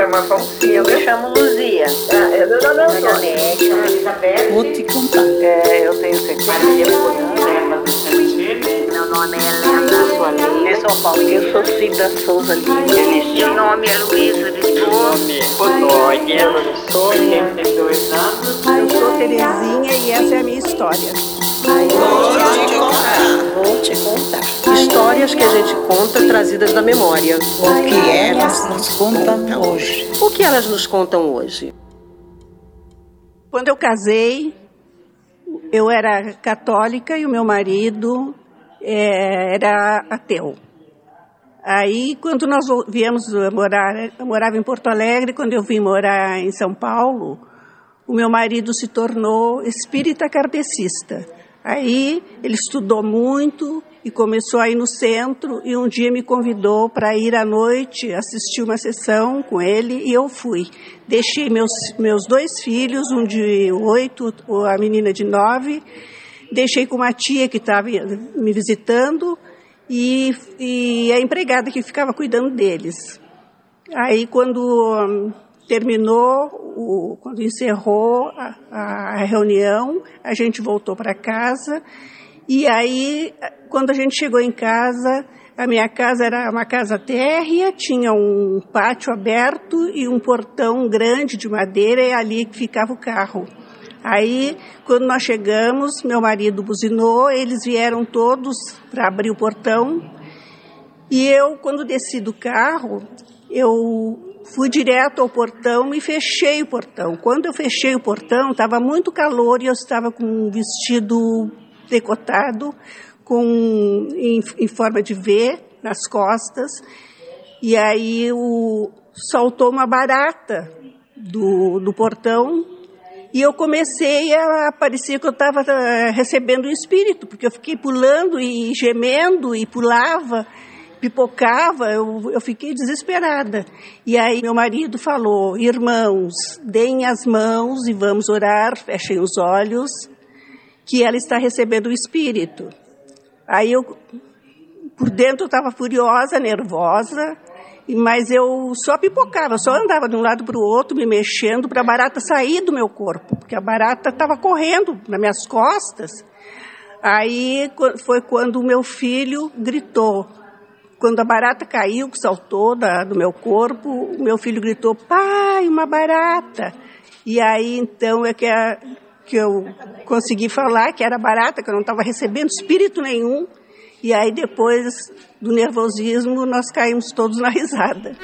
chamo Afonso. Eu me chamo Luzia. Ah, eu não, não, não. Janete, Elizabeth. Vou te contar. É, eu tenho Maria Furana. Meu nome é Helena Soalim. Eu sou Paulo. Eu sou Cida Souza Lima. Meu nome é Luísa Lisboa. Otônia. Sou 82 anos. Eu sou Terezinha e essa é a minha história. Contar. Vou te contar. Histórias que a gente conta trazidas da memória. O que elas nos contam hoje. O que elas nos contam hoje? Quando eu casei, eu era católica e o meu marido é, era ateu. Aí, quando nós viemos morar, eu morava em Porto Alegre, quando eu vim morar em São Paulo, o meu marido se tornou espírita kardecista. Aí ele estudou muito e começou a ir no centro e um dia me convidou para ir à noite assistir uma sessão com ele e eu fui. Deixei meus, meus dois filhos, um de oito, a menina de nove, deixei com uma tia que estava me visitando e, e a empregada que ficava cuidando deles. Aí quando terminou, o, quando encerrou a, a reunião, a gente voltou para casa e aí quando a gente chegou em casa, a minha casa era uma casa térrea, tinha um pátio aberto e um portão grande de madeira e ali que ficava o carro. Aí, quando nós chegamos, meu marido buzinou, eles vieram todos para abrir o portão. E eu, quando desci do carro, eu fui direto ao portão e fechei o portão. Quando eu fechei o portão, estava muito calor e eu estava com um vestido decotado, com em, em forma de V nas costas. E aí o, soltou uma barata do, do portão e eu comecei a parecer que eu estava eh, recebendo o espírito, porque eu fiquei pulando e gemendo e pulava, pipocava, eu, eu fiquei desesperada. E aí meu marido falou: Irmãos, deem as mãos e vamos orar, fechem os olhos, que ela está recebendo o espírito. Aí eu, por dentro, eu estava furiosa, nervosa, mas eu só pipocava, só andava de um lado para o outro, me mexendo para a barata sair do meu corpo, porque a barata estava correndo nas minhas costas. Aí foi quando o meu filho gritou. Quando a barata caiu, que saltou da, do meu corpo, o meu filho gritou: Pai, uma barata! E aí então é que, a, que eu consegui falar que era barata, que eu não estava recebendo espírito nenhum. E aí depois do nervosismo nós caímos todos na risada.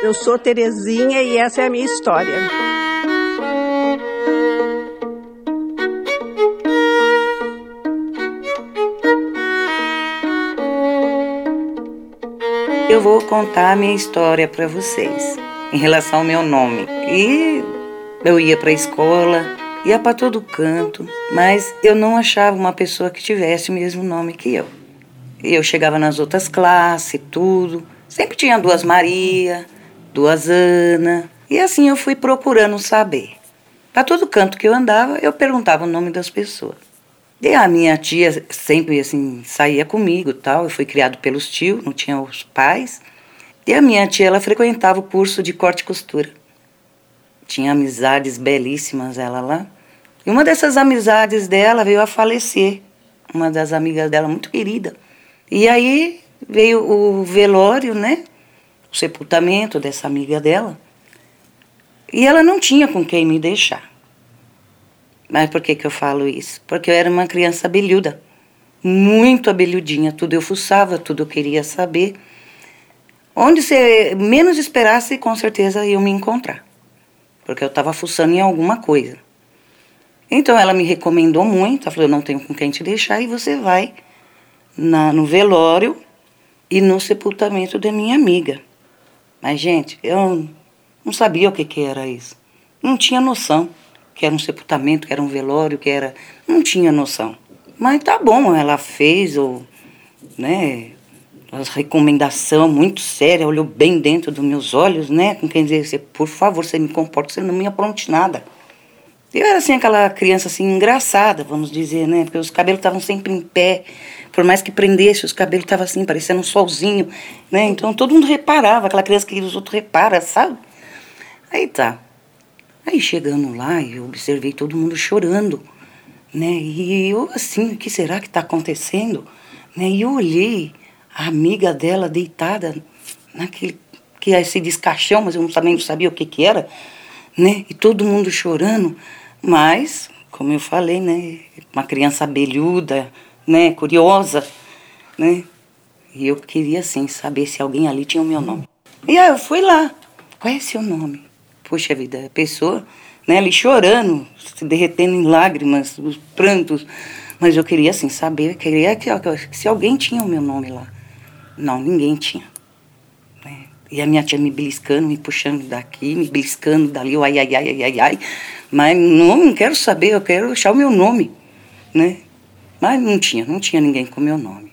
Eu sou Terezinha e essa é a minha história. Eu vou contar a minha história para vocês em relação ao meu nome. E eu ia para a escola, ia para todo canto, mas eu não achava uma pessoa que tivesse o mesmo nome que eu. Eu chegava nas outras classes, tudo, sempre tinha duas Maria, duas Ana, e assim eu fui procurando saber. Para todo canto que eu andava, eu perguntava o nome das pessoas. E a minha tia sempre assim saía comigo, tal. Eu fui criado pelos tios, não tinha os pais. E a minha tia ela frequentava o curso de corte e costura tinha amizades belíssimas ela lá. E uma dessas amizades dela veio a falecer, uma das amigas dela muito querida. E aí veio o velório, né? O sepultamento dessa amiga dela. E ela não tinha com quem me deixar. Mas por que, que eu falo isso? Porque eu era uma criança abelhuda, muito abelhudinha, tudo eu fuçava, tudo eu queria saber. Onde você menos esperasse, com certeza iam me encontrar porque eu estava fuçando em alguma coisa. Então ela me recomendou muito, ela falou, eu não tenho com quem te deixar e você vai na, no velório e no sepultamento da minha amiga. Mas, gente, eu não sabia o que, que era isso. Não tinha noção que era um sepultamento, que era um velório, que era... Não tinha noção. Mas tá bom, ela fez, ou, né, uma recomendação muito séria, olhou bem dentro dos meus olhos, né? Com quem dizer, por favor, você me comporta, você não me apronte nada. Eu era assim, aquela criança assim, engraçada, vamos dizer, né? Porque os cabelos estavam sempre em pé. Por mais que prendesse, os cabelos estavam assim, parecendo um solzinho, né? Então todo mundo reparava, aquela criança que os outros reparam, sabe? Aí tá. Aí chegando lá, eu observei todo mundo chorando, né? E eu assim, o que será que está acontecendo? Né? E eu olhei a amiga dela deitada naquele que é esse descaixão, mas eu também não sabia o que que era, né? E todo mundo chorando, mas como eu falei, né? Uma criança abelhuda, né? Curiosa, né? E eu queria assim saber se alguém ali tinha o meu nome. E aí eu fui lá. Qual é seu nome? Poxa vida, a pessoa, né, ali chorando, se derretendo em lágrimas, os prantos. Mas eu queria assim saber, queria que, se alguém tinha o meu nome lá. Não, ninguém tinha. Né? E a minha tia me beliscando, me puxando daqui, me beliscando dali, ai, ai, ai, ai, ai, ai. Mas não, não quero saber, eu quero achar o meu nome, né? Mas não tinha, não tinha ninguém com o meu nome.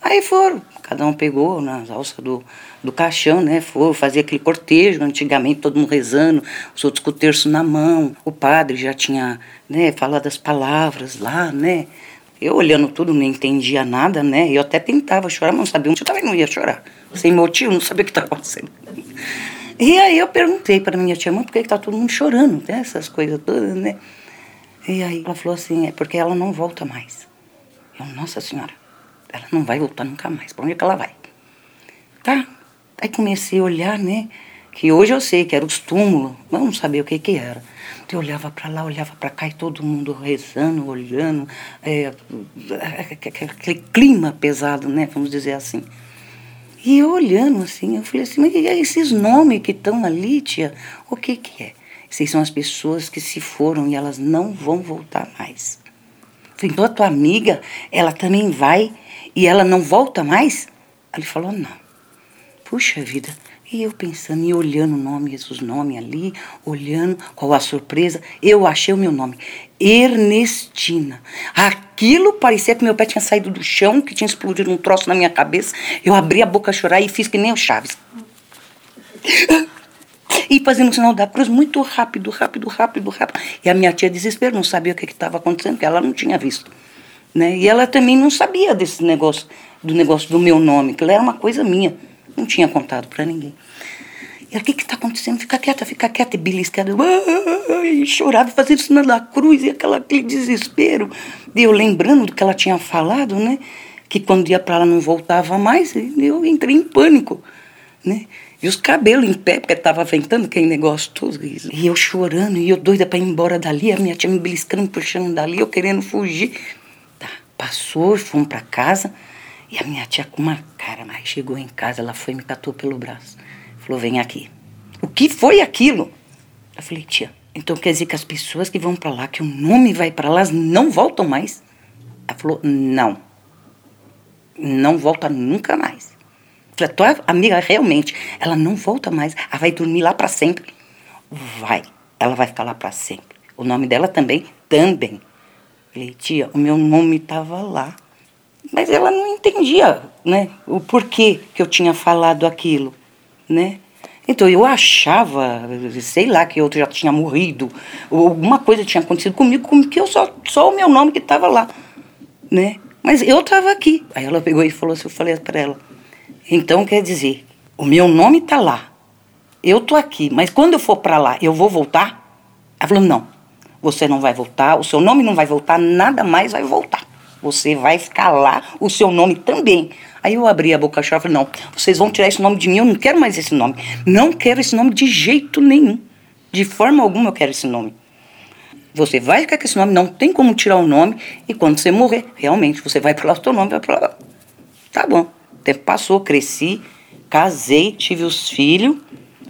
Aí foram, cada um pegou nas alças do, do caixão, né? Foram fazer aquele cortejo, antigamente todo mundo rezando, os outros com o terço na mão. O padre já tinha, né, falado as palavras lá, né? Eu olhando tudo, não entendia nada, né? Eu até tentava chorar, mas não sabia eu também não ia chorar. Sem motivo, não sabia o que estava acontecendo. E aí eu perguntei para minha tia, mãe, por que está todo mundo chorando, né? Essas coisas todas, né? E aí ela falou assim, é porque ela não volta mais. Eu, nossa senhora, ela não vai voltar nunca mais. Para onde é que ela vai? Tá. Aí comecei a olhar, né? Que hoje eu sei que eram os túmulos, não sabia o que que era. Então eu olhava para lá, olhava para cá e todo mundo rezando, olhando, é, aquele clima pesado, né? Vamos dizer assim. E eu olhando assim, eu falei assim, mas esses nomes que estão ali, tia, o que que é? Essas são as pessoas que se foram e elas não vão voltar mais. Então a tua amiga, ela também vai e ela não volta mais? Ele falou, não. Puxa vida. E eu pensando e olhando o nome, os nomes ali, olhando, qual a surpresa, eu achei o meu nome. Ernestina. Aquilo parecia que meu pé tinha saído do chão, que tinha explodido um troço na minha cabeça. Eu abri a boca a chorar e fiz que nem o Chaves. E fazendo o sinal da cruz muito rápido, rápido, rápido, rápido. E a minha tia desespero, não sabia o que estava acontecendo, porque ela não tinha visto. Né? E ela também não sabia desse negócio, do negócio do meu nome, que era uma coisa minha. Não tinha contado para ninguém. E ela, o que está acontecendo? Fica quieta, fica quieta. E beliscada, e chorava, fazia o da cruz, e aquela, aquele desespero. E eu lembrando do que ela tinha falado, né? Que quando ia para lá não voltava mais, eu entrei em pânico, né? E os cabelos em pé, porque estava ventando aquele negócio todo. E eu chorando, e eu doida para ir embora dali, a minha tia me beliscando, puxando dali, eu querendo fugir. Passou, fomos para casa, e a minha tia com uma cara, mas chegou em casa, ela foi e me catou pelo braço. Falou, vem aqui. O que foi aquilo? Eu falei, tia, então quer dizer que as pessoas que vão para lá, que o nome vai para lá, não voltam mais? Ela falou, não. Não volta nunca mais. Falei, tua amiga realmente, ela não volta mais, ela vai dormir lá para sempre. Vai, ela vai ficar lá para sempre. O nome dela também, também. Tia, o meu nome estava lá. Mas ela não entendia, né, o porquê que eu tinha falado aquilo, né? Então eu achava, sei lá, que eu já tinha morrido, ou alguma coisa tinha acontecido comigo, como que eu só, só o meu nome que estava lá, né? Mas eu estava aqui. Aí ela pegou e falou assim, eu falei para ela, então quer dizer, o meu nome está lá. Eu tô aqui, mas quando eu for para lá, eu vou voltar? Ela falou: "Não. Você não vai voltar, o seu nome não vai voltar, nada mais vai voltar. Você vai ficar lá, o seu nome também." Aí eu abri a boca e falei: "Não, vocês vão tirar esse nome de mim, eu não quero mais esse nome. Não quero esse nome de jeito nenhum. De forma alguma eu quero esse nome." Você vai ficar com esse nome, não tem como tirar o nome, e quando você morrer, realmente, você vai para o seu nome vai para lá. Tá bom tempo passou, cresci, casei, tive os filhos.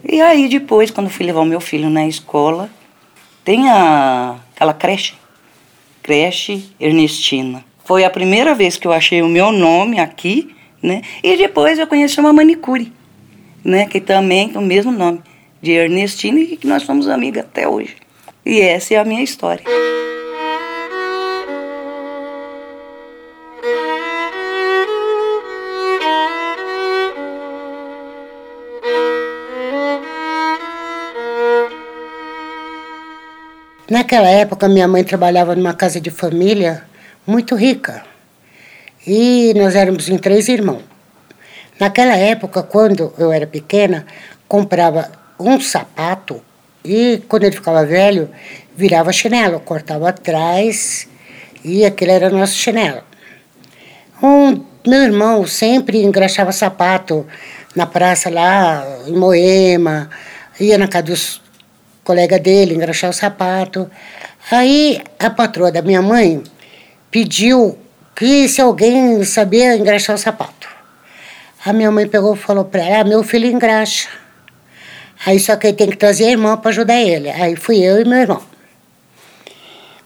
E aí depois, quando fui levar o meu filho na escola, tem a, aquela creche, creche Ernestina. Foi a primeira vez que eu achei o meu nome aqui, né? E depois eu conheci uma manicure, né? Que também tem o mesmo nome, de Ernestina, e que nós somos amigas até hoje. E essa é a minha história. Naquela época, minha mãe trabalhava numa casa de família muito rica. E nós éramos em três irmãos. Naquela época, quando eu era pequena, comprava um sapato e quando ele ficava velho, virava chinelo, cortava atrás e aquele era nosso chinelo. Um, meu irmão sempre engraxava sapato na praça lá em Moema, ia na casa dos colegas dele engraxar o sapato. Aí a patroa da minha mãe pediu que se alguém sabia engraxar o sapato. A minha mãe pegou e falou para ela, ah, meu filho engraxa. Aí só que ele tem que trazer a irmã para ajudar ele. Aí fui eu e meu irmão.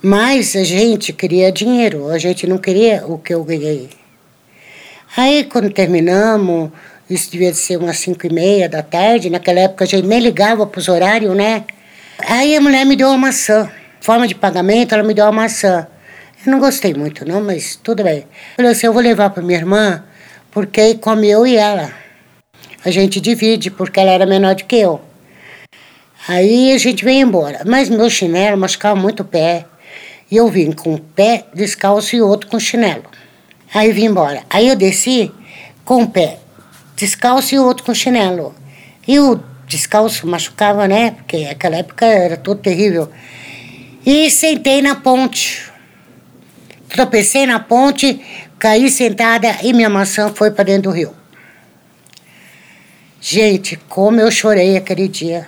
Mas a gente queria dinheiro, a gente não queria o que eu ganhei. Aí quando terminamos, isso devia ser umas cinco e meia da tarde, naquela época a gente nem ligava para os horários, né? Aí a mulher me deu uma maçã. Forma de pagamento, ela me deu uma maçã. Eu não gostei muito, não, mas tudo bem. Falei assim, eu vou levar para minha irmã, porque come eu e ela. A gente divide, porque ela era menor do que eu. Aí a gente veio embora. Mas meu chinelo machucava muito o pé. E eu vim com o pé descalço e outro com chinelo. Aí vim embora. Aí eu desci com o pé descalço e outro com chinelo. E o descalço machucava, né? Porque aquela época era tudo terrível. E sentei na ponte. Tropecei na ponte, caí sentada e minha maçã foi para dentro do rio. Gente, como eu chorei aquele dia.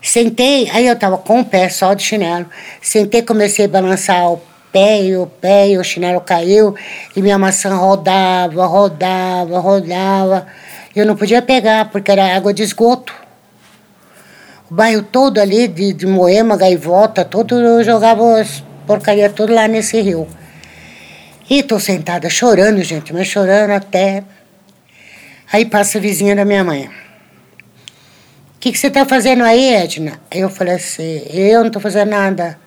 Sentei, aí eu tava com o pé só de chinelo. Sentei, comecei a balançar o pé e o pé e o chinelo caiu e minha maçã rodava, rodava, rodava. Eu não podia pegar porque era água de esgoto. O bairro todo ali de, de Moema, Gaivota, todo eu jogava as porcaria tudo lá nesse rio. E tô sentada chorando, gente, mas chorando até. Aí passa a vizinha da minha mãe. O que, você está fazendo aí, Edna? Eu falei assim, eu não estou fazendo nada.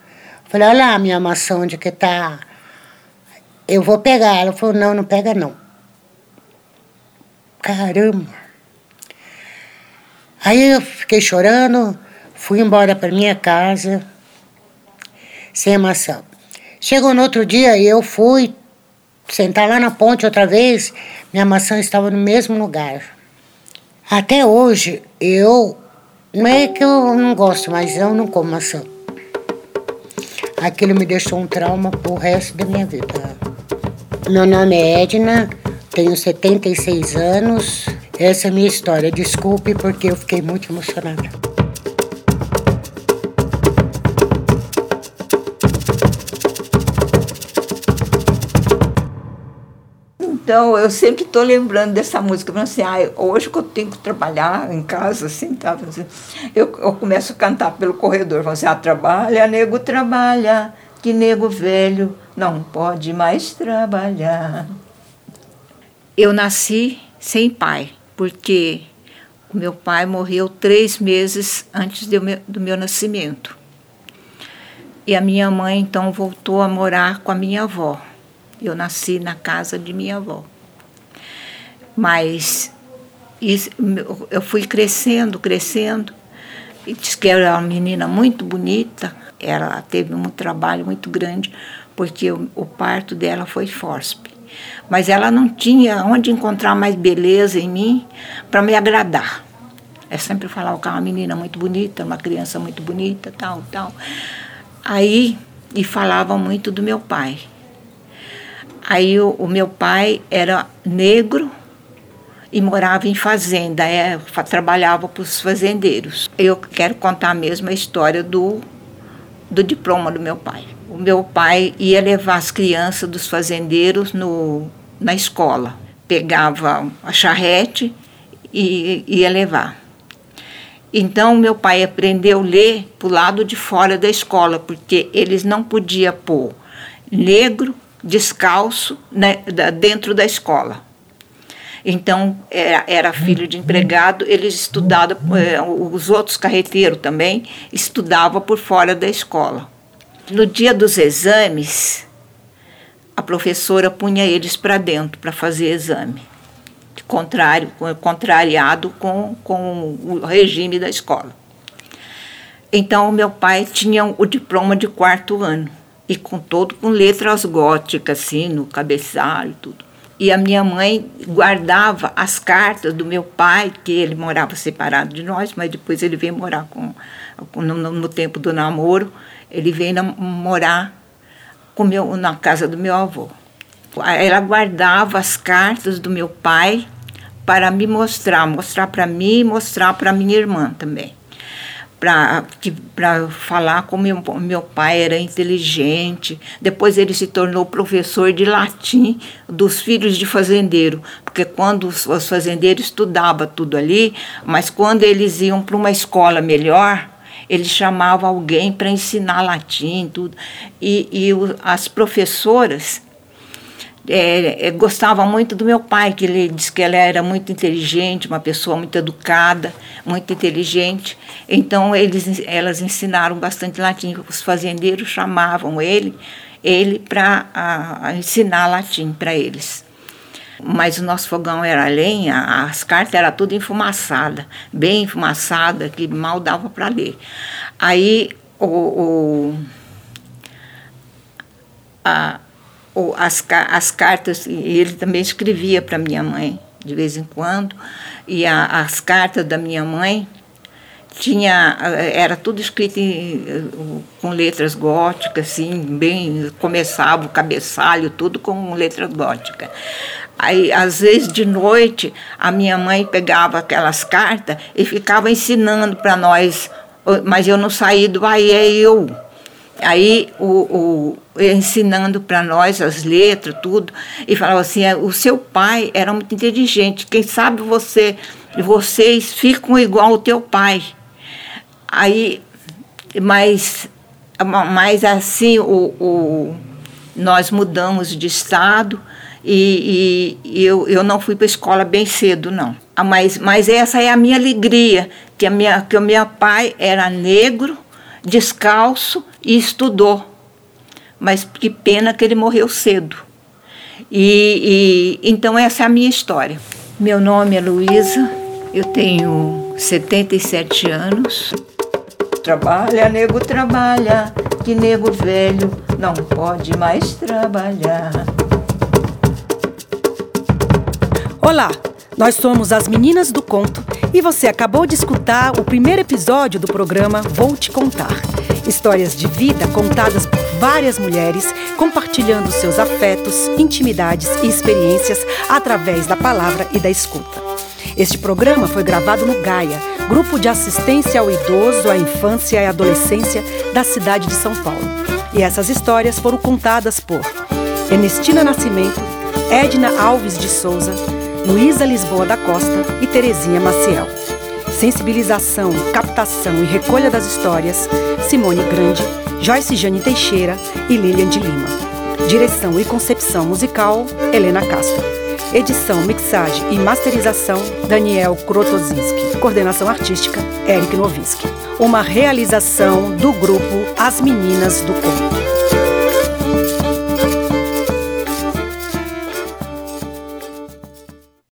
Falei, olha lá a minha maçã onde que tá. Eu vou pegar. Ela falou, não, não pega não. Caramba. Aí eu fiquei chorando, fui embora para minha casa, sem maçã. Chegou no outro dia e eu fui sentar lá na ponte outra vez, minha maçã estava no mesmo lugar. Até hoje, eu. Não é que eu não gosto, mas eu não como maçã. Aquilo me deixou um trauma pro resto da minha vida. Meu nome é Edna, tenho 76 anos. Essa é a minha história. Desculpe porque eu fiquei muito emocionada. Então, eu sempre estou lembrando dessa música, falando assim, ah, hoje que eu tenho que trabalhar em casa, assim, tá? Eu, eu começo a cantar pelo corredor, falando assim, ah, trabalha, nego, trabalha, que nego velho não pode mais trabalhar. Eu nasci sem pai, porque o meu pai morreu três meses antes do meu, do meu nascimento. E a minha mãe, então, voltou a morar com a minha avó. Eu nasci na casa de minha avó. Mas isso, eu fui crescendo, crescendo. E disse que era uma menina muito bonita. Ela teve um trabalho muito grande, porque o, o parto dela foi FOSP. Mas ela não tinha onde encontrar mais beleza em mim para me agradar. Eu sempre falava que era uma menina muito bonita, uma criança muito bonita, tal, tal. Aí, e falava muito do meu pai. Aí o, o meu pai era negro e morava em fazenda, é, trabalhava para os fazendeiros. Eu quero contar mesmo a história do, do diploma do meu pai. O meu pai ia levar as crianças dos fazendeiros no, na escola. Pegava a charrete e ia levar. Então, meu pai aprendeu a ler para o lado de fora da escola, porque eles não podiam pôr negro, descalço né, dentro da escola. Então, era, era filho de empregado, eles estudavam, eh, os outros carreteiros também estudavam por fora da escola. No dia dos exames, a professora punha eles para dentro para fazer exame, contrário, contrariado com, com o regime da escola. Então, meu pai tinha o diploma de quarto ano, e com todo com letras góticas, assim, no cabeçalho tudo. E a minha mãe guardava as cartas do meu pai, que ele morava separado de nós, mas depois ele veio morar com, no, no tempo do namoro, ele veio na, morar com meu, na casa do meu avô. Ela guardava as cartas do meu pai para me mostrar, mostrar para mim e mostrar para minha irmã também para falar como meu, meu pai era inteligente. Depois ele se tornou professor de latim dos filhos de fazendeiro, porque quando os, os fazendeiros estudavam tudo ali, mas quando eles iam para uma escola melhor, ele chamava alguém para ensinar latim tudo e, e as professoras é, é, gostava muito do meu pai, que ele disse que ela era muito inteligente, uma pessoa muito educada, muito inteligente. Então eles, elas ensinaram bastante latim. Os fazendeiros chamavam ele, ele para ensinar latim para eles. Mas o nosso fogão era lenha, as cartas eram tudo enfumaçada, bem enfumaçada, que mal dava para ler. Aí o, o a, as, as cartas, e ele também escrevia para minha mãe de vez em quando, e a, as cartas da minha mãe tinha era tudo escrito em, com letras góticas, assim, bem começava o cabeçalho, tudo com letras góticas. Aí, às vezes de noite, a minha mãe pegava aquelas cartas e ficava ensinando para nós, mas eu não saí do aí é eu. Aí o, o ensinando para nós as letras, tudo, e falava assim: é, o seu pai era muito inteligente, quem sabe você, vocês ficam igual ao teu pai. Aí, mas, mas assim, o, o, nós mudamos de estado e, e, eu, eu não fui para a escola bem cedo, não. Ah, mas, mas essa é a minha alegria, que, a minha, que o meu pai era negro, descalço e estudou. Mas que pena que ele morreu cedo. E, e então essa é a minha história. Meu nome é Luísa, eu tenho 77 anos. Trabalha, nego, trabalha, que nego velho não pode mais trabalhar. Olá, nós somos as Meninas do Conto e você acabou de escutar o primeiro episódio do programa Vou Te Contar. Histórias de vida contadas por várias mulheres, compartilhando seus afetos, intimidades e experiências através da palavra e da escuta. Este programa foi gravado no Gaia, Grupo de Assistência ao Idoso, à Infância e à Adolescência da cidade de São Paulo. E essas histórias foram contadas por Ernestina Nascimento, Edna Alves de Souza, Luísa Lisboa da Costa e Terezinha Maciel. Sensibilização, captação e recolha das histórias, Simone Grande, Joyce Jane Teixeira e Lilian de Lima. Direção e concepção musical, Helena Castro. Edição, mixagem e masterização, Daniel Krotozinski. Coordenação artística, Eric Noviski. Uma realização do grupo As Meninas do Conto.